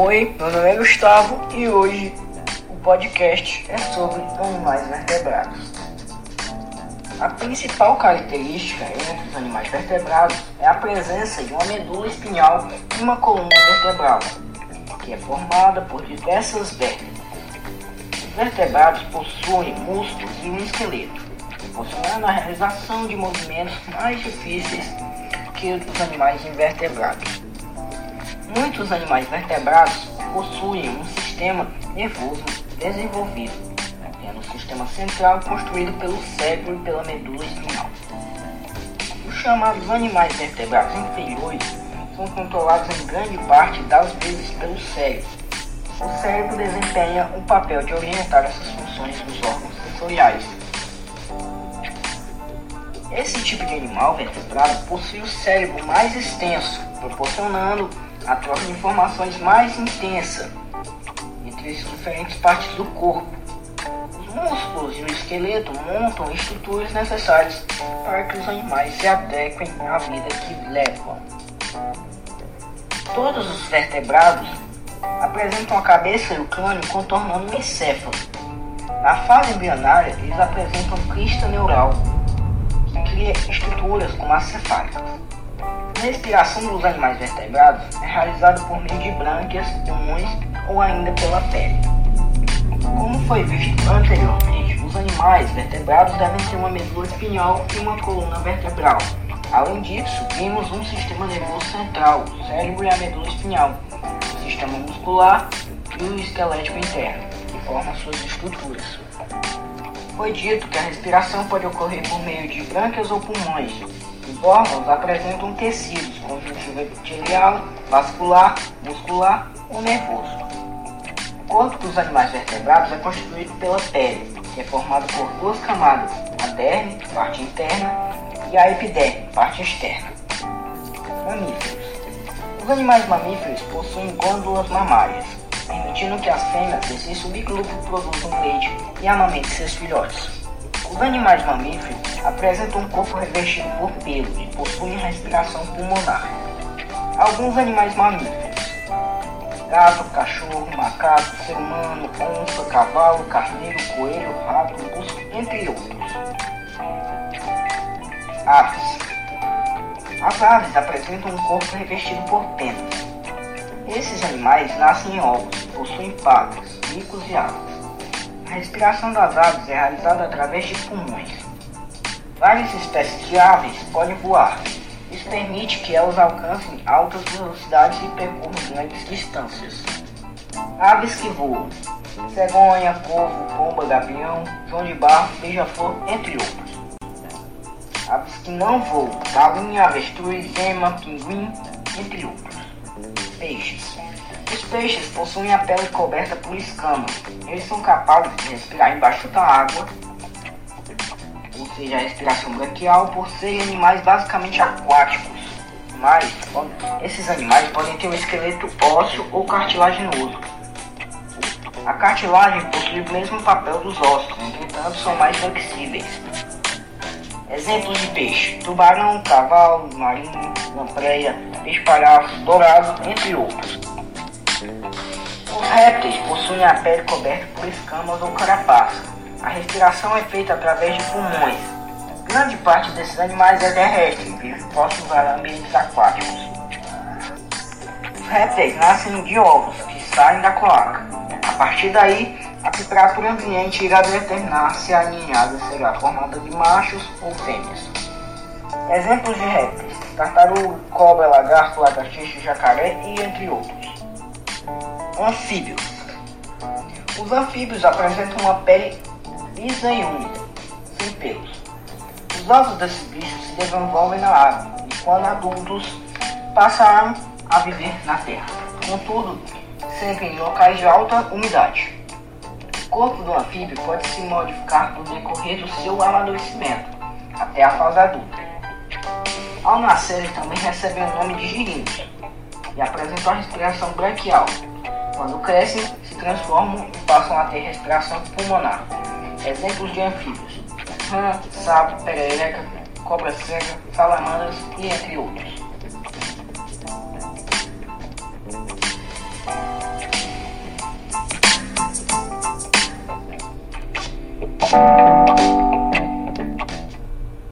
Oi, meu nome é Gustavo e hoje o podcast é sobre animais vertebrados. A principal característica entre os animais vertebrados é a presença de uma medula espinhal e uma coluna vertebral, que é formada por diversas vértebras. Os vertebrados possuem músculos e um esqueleto, proporcionando a realização de movimentos mais difíceis que os animais invertebrados. Muitos animais vertebrados possuem um sistema nervoso desenvolvido, tendo um sistema central construído pelo cérebro e pela medula espinhal. Os chamados animais vertebrados inferiores são controlados em grande parte das vezes pelo cérebro. O cérebro desempenha o papel de orientar essas funções dos órgãos sensoriais. Esse tipo de animal vertebrado possui o cérebro mais extenso, proporcionando a troca de informações mais intensa entre as diferentes partes do corpo. Os músculos e o esqueleto montam estruturas necessárias para que os animais se adequem à vida que levam. Todos os vertebrados apresentam a cabeça e o crânio contornando o encéfalo. Na fase embrionária, eles apresentam crista neural, que cria estruturas como as cefálicas. A respiração dos animais vertebrados é realizada por meio de brânquias, pulmões ou ainda pela pele. Como foi visto anteriormente, os animais vertebrados devem ter uma medula espinhal e uma coluna vertebral. Além disso, vimos um sistema nervoso central, o cérebro e a medula espinhal, o sistema muscular e o esquelético interno, que formam suas estruturas. Foi dito que a respiração pode ocorrer por meio de brânquias ou pulmões, órgãos apresentam tecidos conjuntivo epitelial, vascular, muscular ou nervoso. O corpo dos animais vertebrados é constituído pela pele, que é formada por duas camadas, a derme, parte interna, e a epiderme, parte externa. Mamíferos. Os animais mamíferos possuem glândulas mamárias, permitindo que as fêmeas desse subgrupo produzam leite e amamentem seus filhotes. Os animais mamíferos apresentam um corpo revestido por pelos e possuem respiração pulmonar. Alguns animais mamíferos: gato, cachorro, macaco, ser humano, onça, cavalo, carneiro, coelho, rato, urso, entre outros. Aves. As aves apresentam um corpo revestido por penas. Esses animais nascem em ovos possuem patas, bicos e asas. A respiração das aves é realizada através de pulmões. Várias espécies de aves podem voar. Isso permite que elas alcancem altas velocidades e percorram grandes distâncias. Aves que voam: cegonha, corvo, pomba, gavião, joão de barro, beija-flor, entre outros. Aves que não voam: galinha, avestruz, ema, pinguim, entre outros. Peixes. Os peixes possuem a pele coberta por escamas. Eles são capazes de respirar embaixo da água, ou seja, a respiração branquial, por serem animais basicamente aquáticos. Mas esses animais podem ter um esqueleto ósseo ou cartilaginoso. A cartilagem possui o mesmo papel dos ossos, entretanto são mais flexíveis. Exemplos de peixe: tubarão, cavalo, marinho, lampreia, peixe-palhaço, dourado, entre outros. Os répteis possuem a pele coberta por escamas ou carapaça. A respiração é feita através de pulmões. Grande parte desses animais é terrestre vive próximos a ambientes aquáticos. Os répteis nascem de ovos que saem da cloaca. A partir daí, a temperatura ambiente irá determinar se a ninhada será formada de machos ou fêmeas. Exemplos de répteis: tartaruga, cobra, lagarto, lagartixa, jacaré e entre outros. Anfíbios. Os anfíbios apresentam uma pele lisa e úmida, sem pelos. Os ossos desses bichos se desenvolvem na água e, quando adultos, passaram a viver na terra. Contudo, sempre em locais de alta umidade. O corpo do anfíbio pode se modificar no decorrer do seu amadurecimento, até a fase adulta. Ao nascer, eles também recebem o nome de girinos e apresentam a respiração branquial, quando crescem, se transformam e passam a ter respiração pulmonar. Exemplos de anfíbios: rã, sapo, perereca, cobra cega, salamandras e entre outros.